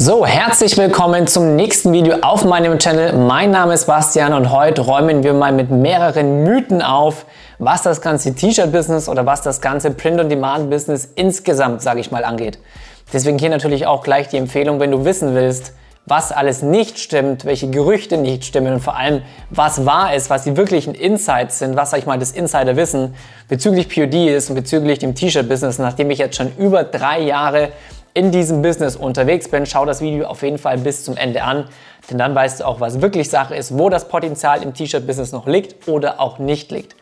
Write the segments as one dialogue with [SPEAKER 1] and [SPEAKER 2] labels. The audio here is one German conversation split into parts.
[SPEAKER 1] So, herzlich willkommen zum nächsten Video auf meinem Channel. Mein Name ist Bastian und heute räumen wir mal mit mehreren Mythen auf, was das ganze T-Shirt-Business oder was das ganze Print-on-Demand-Business insgesamt, sage ich mal, angeht. Deswegen hier natürlich auch gleich die Empfehlung, wenn du wissen willst, was alles nicht stimmt, welche Gerüchte nicht stimmen und vor allem, was wahr ist, was die wirklichen Insights sind, was, sag ich mal, das Insiderwissen bezüglich POD ist und bezüglich dem T-Shirt-Business, nachdem ich jetzt schon über drei Jahre in diesem Business unterwegs bin, schau das Video auf jeden Fall bis zum Ende an, denn dann weißt du auch, was wirklich Sache ist, wo das Potenzial im T-Shirt-Business noch liegt oder auch nicht liegt.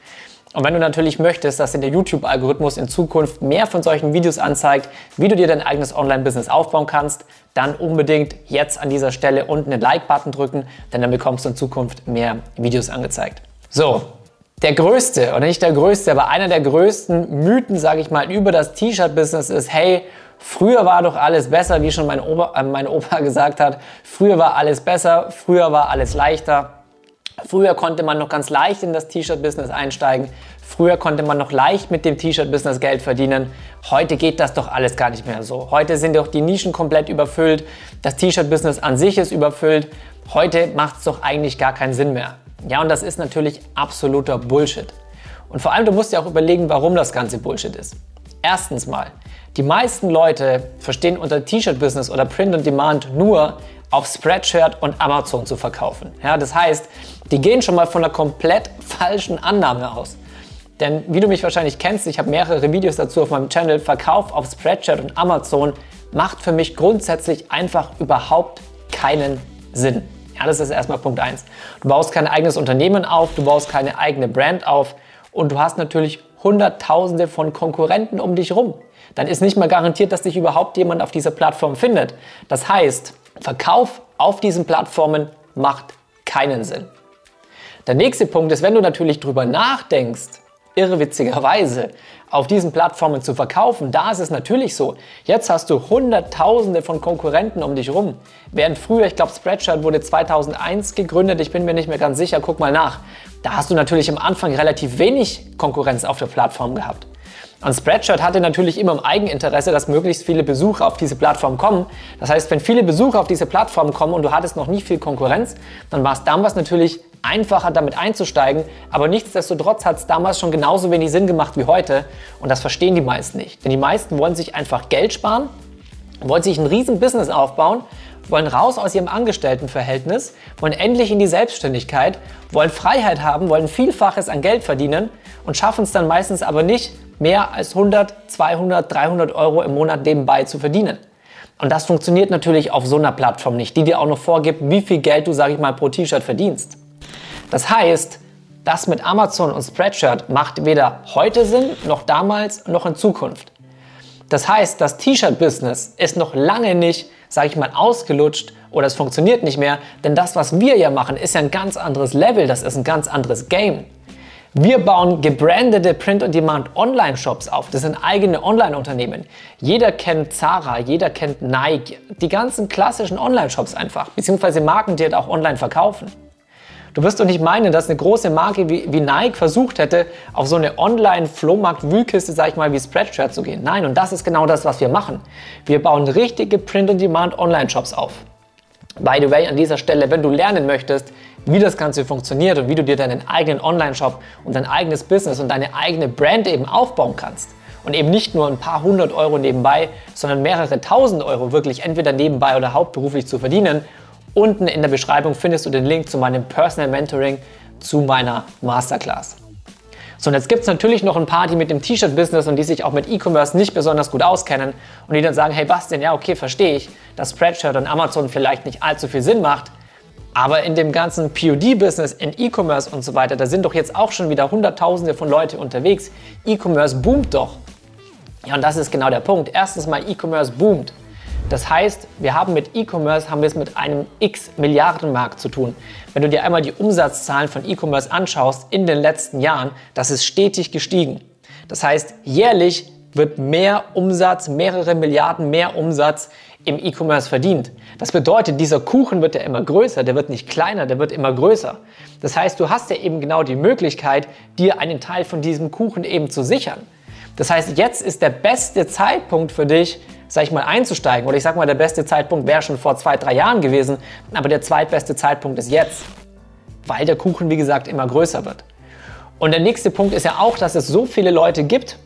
[SPEAKER 1] Und wenn du natürlich möchtest, dass in der YouTube-Algorithmus in Zukunft mehr von solchen Videos anzeigt, wie du dir dein eigenes Online-Business aufbauen kannst, dann unbedingt jetzt an dieser Stelle unten den Like-Button drücken, denn dann bekommst du in Zukunft mehr Videos angezeigt. So, der größte, oder nicht der größte, aber einer der größten Mythen, sage ich mal, über das T-Shirt-Business ist, hey, früher war doch alles besser, wie schon mein Opa, äh, mein Opa gesagt hat, früher war alles besser, früher war alles leichter. Früher konnte man noch ganz leicht in das T-Shirt-Business einsteigen. Früher konnte man noch leicht mit dem T-Shirt-Business Geld verdienen. Heute geht das doch alles gar nicht mehr so. Heute sind doch die Nischen komplett überfüllt. Das T-Shirt-Business an sich ist überfüllt. Heute macht es doch eigentlich gar keinen Sinn mehr. Ja, und das ist natürlich absoluter Bullshit. Und vor allem, du musst dir auch überlegen, warum das Ganze Bullshit ist. Erstens mal, die meisten Leute verstehen unter T-Shirt-Business oder Print on Demand nur, auf Spreadshirt und Amazon zu verkaufen. Ja, das heißt, die gehen schon mal von einer komplett falschen Annahme aus. Denn wie du mich wahrscheinlich kennst, ich habe mehrere Videos dazu auf meinem Channel, Verkauf auf Spreadshirt und Amazon macht für mich grundsätzlich einfach überhaupt keinen Sinn. Ja, das ist erstmal Punkt 1. Du baust kein eigenes Unternehmen auf, du baust keine eigene Brand auf und du hast natürlich Hunderttausende von Konkurrenten um dich rum. Dann ist nicht mal garantiert, dass dich überhaupt jemand auf dieser Plattform findet. Das heißt, Verkauf auf diesen Plattformen macht keinen Sinn. Der nächste Punkt ist, wenn du natürlich drüber nachdenkst, irrewitzigerweise auf diesen Plattformen zu verkaufen, da ist es natürlich so. Jetzt hast du Hunderttausende von Konkurrenten um dich rum. Während früher, ich glaube, Spreadshirt wurde 2001 gegründet, ich bin mir nicht mehr ganz sicher, guck mal nach. Da hast du natürlich am Anfang relativ wenig Konkurrenz auf der Plattform gehabt. Und Spreadshirt hatte natürlich immer im Eigeninteresse, dass möglichst viele Besucher auf diese Plattform kommen. Das heißt, wenn viele Besucher auf diese Plattform kommen und du hattest noch nicht viel Konkurrenz, dann war es damals natürlich einfacher damit einzusteigen. Aber nichtsdestotrotz hat es damals schon genauso wenig Sinn gemacht wie heute. Und das verstehen die meisten nicht. Denn die meisten wollen sich einfach Geld sparen, wollen sich ein riesen Business aufbauen, wollen raus aus ihrem Angestelltenverhältnis, wollen endlich in die Selbstständigkeit, wollen Freiheit haben, wollen Vielfaches an Geld verdienen und schaffen es dann meistens aber nicht, mehr als 100, 200, 300 Euro im Monat nebenbei zu verdienen. Und das funktioniert natürlich auf so einer Plattform nicht, die dir auch noch vorgibt, wie viel Geld du, sage ich mal, pro T-Shirt verdienst. Das heißt, das mit Amazon und Spreadshirt macht weder heute Sinn, noch damals, noch in Zukunft. Das heißt, das T-Shirt-Business ist noch lange nicht, sage ich mal, ausgelutscht oder es funktioniert nicht mehr, denn das, was wir ja machen, ist ja ein ganz anderes Level, das ist ein ganz anderes Game. Wir bauen gebrandete Print-on-Demand Online-Shops auf. Das sind eigene Online-Unternehmen. Jeder kennt Zara, jeder kennt Nike, die ganzen klassischen Online-Shops einfach, beziehungsweise Marken, die halt auch online verkaufen. Du wirst doch nicht meinen, dass eine große Marke wie, wie Nike versucht hätte, auf so eine Online-Flohmarkt-Wühlkiste, sag ich mal, wie Spreadshirt zu gehen. Nein, und das ist genau das, was wir machen. Wir bauen richtige Print-on-Demand Online-Shops auf. By the way, an dieser Stelle, wenn du lernen möchtest, wie das Ganze funktioniert und wie du dir deinen eigenen Online-Shop und dein eigenes Business und deine eigene Brand eben aufbauen kannst. Und eben nicht nur ein paar hundert Euro nebenbei, sondern mehrere tausend Euro wirklich entweder nebenbei oder hauptberuflich zu verdienen. Unten in der Beschreibung findest du den Link zu meinem Personal Mentoring, zu meiner Masterclass. So, und jetzt gibt es natürlich noch ein paar, die mit dem T-Shirt-Business und die sich auch mit E-Commerce nicht besonders gut auskennen und die dann sagen, hey Bastian, ja okay, verstehe ich, dass Spreadshirt und Amazon vielleicht nicht allzu viel Sinn macht, aber in dem ganzen POD-Business, in E-Commerce und so weiter, da sind doch jetzt auch schon wieder Hunderttausende von Leute unterwegs. E-Commerce boomt doch. Ja, und das ist genau der Punkt. Erstens mal, E-Commerce boomt. Das heißt, wir haben mit E-Commerce haben wir es mit einem X-Milliarden-Markt zu tun. Wenn du dir einmal die Umsatzzahlen von E-Commerce anschaust in den letzten Jahren, das ist stetig gestiegen. Das heißt, jährlich wird mehr Umsatz, mehrere Milliarden mehr Umsatz im E-Commerce verdient. Das bedeutet, dieser Kuchen wird ja immer größer, der wird nicht kleiner, der wird immer größer. Das heißt, du hast ja eben genau die Möglichkeit, dir einen Teil von diesem Kuchen eben zu sichern. Das heißt, jetzt ist der beste Zeitpunkt für dich, sag ich mal, einzusteigen. Oder ich sag mal, der beste Zeitpunkt wäre schon vor zwei, drei Jahren gewesen, aber der zweitbeste Zeitpunkt ist jetzt. Weil der Kuchen, wie gesagt, immer größer wird. Und der nächste Punkt ist ja auch, dass es so viele Leute gibt,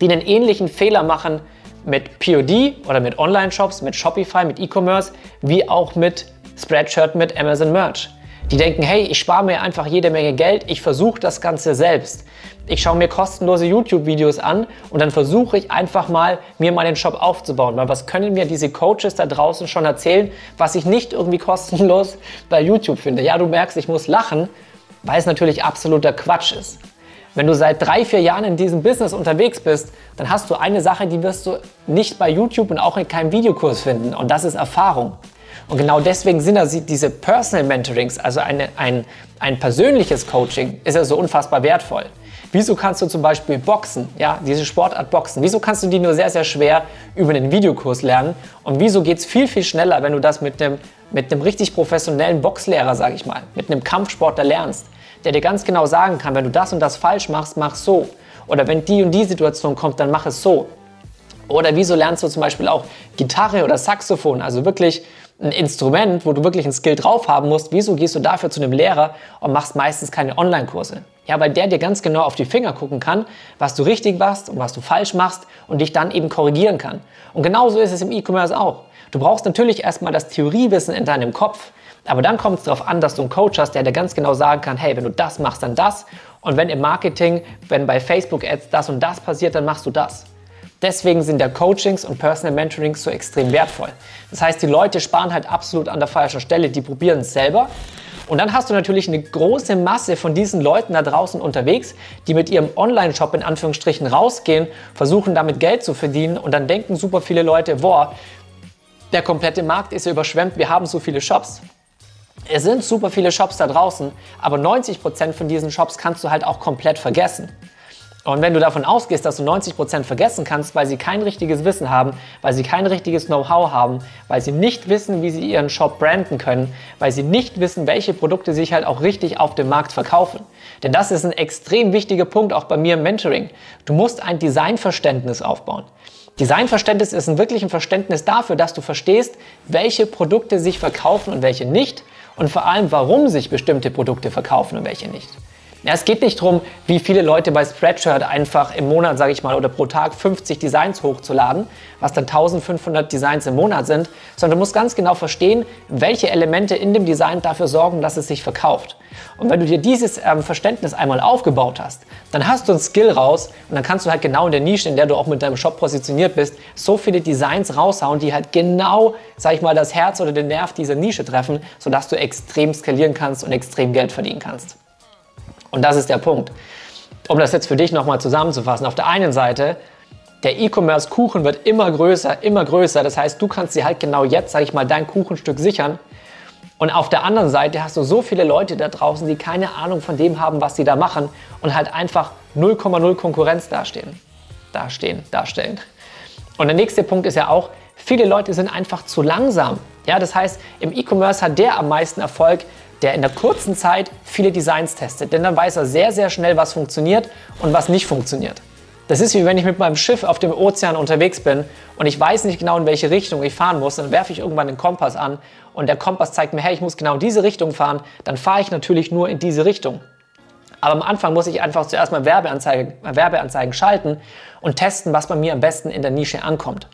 [SPEAKER 1] die einen ähnlichen Fehler machen mit POD oder mit Online-Shops, mit Shopify, mit E-Commerce, wie auch mit Spreadshirt, mit Amazon Merch. Die denken, hey, ich spare mir einfach jede Menge Geld, ich versuche das Ganze selbst. Ich schaue mir kostenlose YouTube-Videos an und dann versuche ich einfach mal, mir meinen Shop aufzubauen. Weil was können mir diese Coaches da draußen schon erzählen, was ich nicht irgendwie kostenlos bei YouTube finde? Ja, du merkst, ich muss lachen, weil es natürlich absoluter Quatsch ist. Wenn du seit drei, vier Jahren in diesem Business unterwegs bist, dann hast du eine Sache, die wirst du nicht bei YouTube und auch in keinem Videokurs finden. Und das ist Erfahrung. Und genau deswegen sind also diese Personal Mentorings, also eine, ein, ein persönliches Coaching, ist ja so unfassbar wertvoll. Wieso kannst du zum Beispiel Boxen, ja, diese Sportart Boxen, wieso kannst du die nur sehr, sehr schwer über einen Videokurs lernen? Und wieso geht es viel, viel schneller, wenn du das mit einem, mit einem richtig professionellen Boxlehrer, sage ich mal, mit einem Kampfsportler lernst, der dir ganz genau sagen kann, wenn du das und das falsch machst, mach so. Oder wenn die und die Situation kommt, dann mach es so. Oder wieso lernst du zum Beispiel auch Gitarre oder Saxophon, also wirklich ein Instrument, wo du wirklich ein Skill drauf haben musst, wieso gehst du dafür zu einem Lehrer und machst meistens keine Online-Kurse? Ja, weil der dir ganz genau auf die Finger gucken kann, was du richtig machst und was du falsch machst und dich dann eben korrigieren kann. Und genauso ist es im E-Commerce auch. Du brauchst natürlich erstmal das Theoriewissen in deinem Kopf, aber dann kommt es darauf an, dass du einen Coach hast, der dir ganz genau sagen kann, hey, wenn du das machst, dann das. Und wenn im Marketing, wenn bei Facebook-Ads das und das passiert, dann machst du das. Deswegen sind ja Coachings und Personal Mentorings so extrem wertvoll. Das heißt, die Leute sparen halt absolut an der falschen Stelle, die probieren es selber. Und dann hast du natürlich eine große Masse von diesen Leuten da draußen unterwegs, die mit ihrem Online-Shop in Anführungsstrichen rausgehen, versuchen damit Geld zu verdienen und dann denken super viele Leute, boah, der komplette Markt ist ja überschwemmt, wir haben so viele Shops. Es sind super viele Shops da draußen, aber 90% von diesen Shops kannst du halt auch komplett vergessen. Und wenn du davon ausgehst, dass du 90% vergessen kannst, weil sie kein richtiges Wissen haben, weil sie kein richtiges Know-how haben, weil sie nicht wissen, wie sie ihren Shop branden können, weil sie nicht wissen, welche Produkte sich halt auch richtig auf dem Markt verkaufen. Denn das ist ein extrem wichtiger Punkt auch bei mir im Mentoring. Du musst ein Designverständnis aufbauen. Designverständnis ist ein wirkliches Verständnis dafür, dass du verstehst, welche Produkte sich verkaufen und welche nicht und vor allem, warum sich bestimmte Produkte verkaufen und welche nicht. Ja, es geht nicht darum, wie viele Leute bei Spreadshirt einfach im Monat, sage ich mal, oder pro Tag 50 Designs hochzuladen, was dann 1500 Designs im Monat sind, sondern du musst ganz genau verstehen, welche Elemente in dem Design dafür sorgen, dass es sich verkauft. Und wenn du dir dieses ähm, Verständnis einmal aufgebaut hast, dann hast du ein Skill raus und dann kannst du halt genau in der Nische, in der du auch mit deinem Shop positioniert bist, so viele Designs raushauen, die halt genau, sag ich mal, das Herz oder den Nerv dieser Nische treffen, sodass du extrem skalieren kannst und extrem Geld verdienen kannst. Und das ist der Punkt. Um das jetzt für dich nochmal zusammenzufassen. Auf der einen Seite, der E-Commerce-Kuchen wird immer größer, immer größer. Das heißt, du kannst dir halt genau jetzt, sage ich mal, dein Kuchenstück sichern. Und auf der anderen Seite hast du so viele Leute da draußen, die keine Ahnung von dem haben, was sie da machen und halt einfach 0,0 Konkurrenz dastehen. Dastehen, darstellen. Und der nächste Punkt ist ja auch, viele Leute sind einfach zu langsam. Ja, das heißt, im E-Commerce hat der am meisten Erfolg, der in der kurzen Zeit viele Designs testet. Denn dann weiß er sehr, sehr schnell, was funktioniert und was nicht funktioniert. Das ist wie wenn ich mit meinem Schiff auf dem Ozean unterwegs bin und ich weiß nicht genau, in welche Richtung ich fahren muss. Dann werfe ich irgendwann den Kompass an und der Kompass zeigt mir, hey, ich muss genau diese Richtung fahren. Dann fahre ich natürlich nur in diese Richtung. Aber am Anfang muss ich einfach zuerst mal Werbeanzeigen, Werbeanzeigen schalten und testen, was bei mir am besten in der Nische ankommt.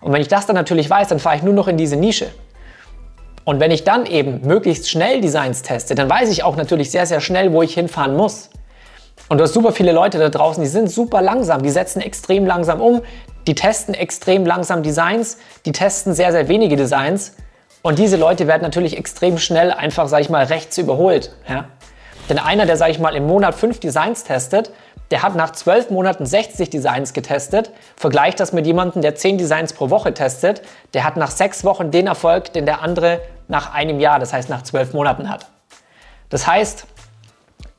[SPEAKER 1] Und wenn ich das dann natürlich weiß, dann fahre ich nur noch in diese Nische. Und wenn ich dann eben möglichst schnell Designs teste, dann weiß ich auch natürlich sehr, sehr schnell, wo ich hinfahren muss. Und du hast super viele Leute da draußen, die sind super langsam, die setzen extrem langsam um, die testen extrem langsam Designs, die testen sehr, sehr wenige Designs. Und diese Leute werden natürlich extrem schnell einfach, sag ich mal, rechts überholt. Ja? Denn einer, der, sag ich mal, im Monat fünf Designs testet, der hat nach zwölf Monaten 60 Designs getestet. Vergleicht das mit jemandem, der 10 Designs pro Woche testet. Der hat nach sechs Wochen den Erfolg, den der andere nach einem Jahr, das heißt nach zwölf Monaten hat. Das heißt,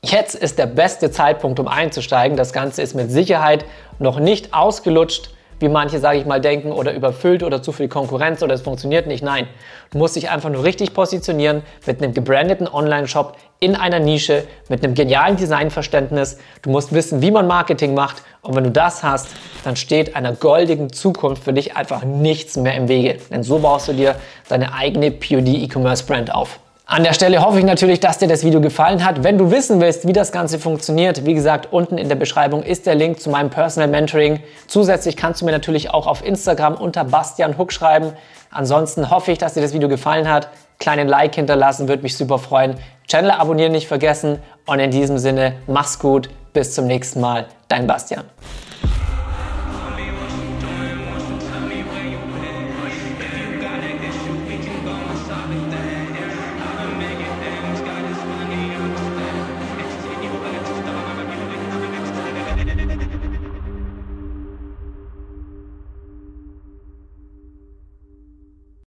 [SPEAKER 1] jetzt ist der beste Zeitpunkt, um einzusteigen. Das Ganze ist mit Sicherheit noch nicht ausgelutscht. Wie manche, sage ich mal, denken oder überfüllt oder zu viel Konkurrenz oder es funktioniert nicht. Nein, du musst dich einfach nur richtig positionieren mit einem gebrandeten Online-Shop in einer Nische, mit einem genialen Designverständnis. Du musst wissen, wie man Marketing macht und wenn du das hast, dann steht einer goldigen Zukunft für dich einfach nichts mehr im Wege. Denn so baust du dir deine eigene POD E-Commerce Brand auf. An der Stelle hoffe ich natürlich, dass dir das Video gefallen hat. Wenn du wissen willst, wie das Ganze funktioniert, wie gesagt, unten in der Beschreibung ist der Link zu meinem Personal Mentoring. Zusätzlich kannst du mir natürlich auch auf Instagram unter Bastian Huck schreiben. Ansonsten hoffe ich, dass dir das Video gefallen hat. Kleinen Like hinterlassen, würde mich super freuen. Channel abonnieren nicht vergessen. Und in diesem Sinne, mach's gut. Bis zum nächsten Mal. Dein Bastian.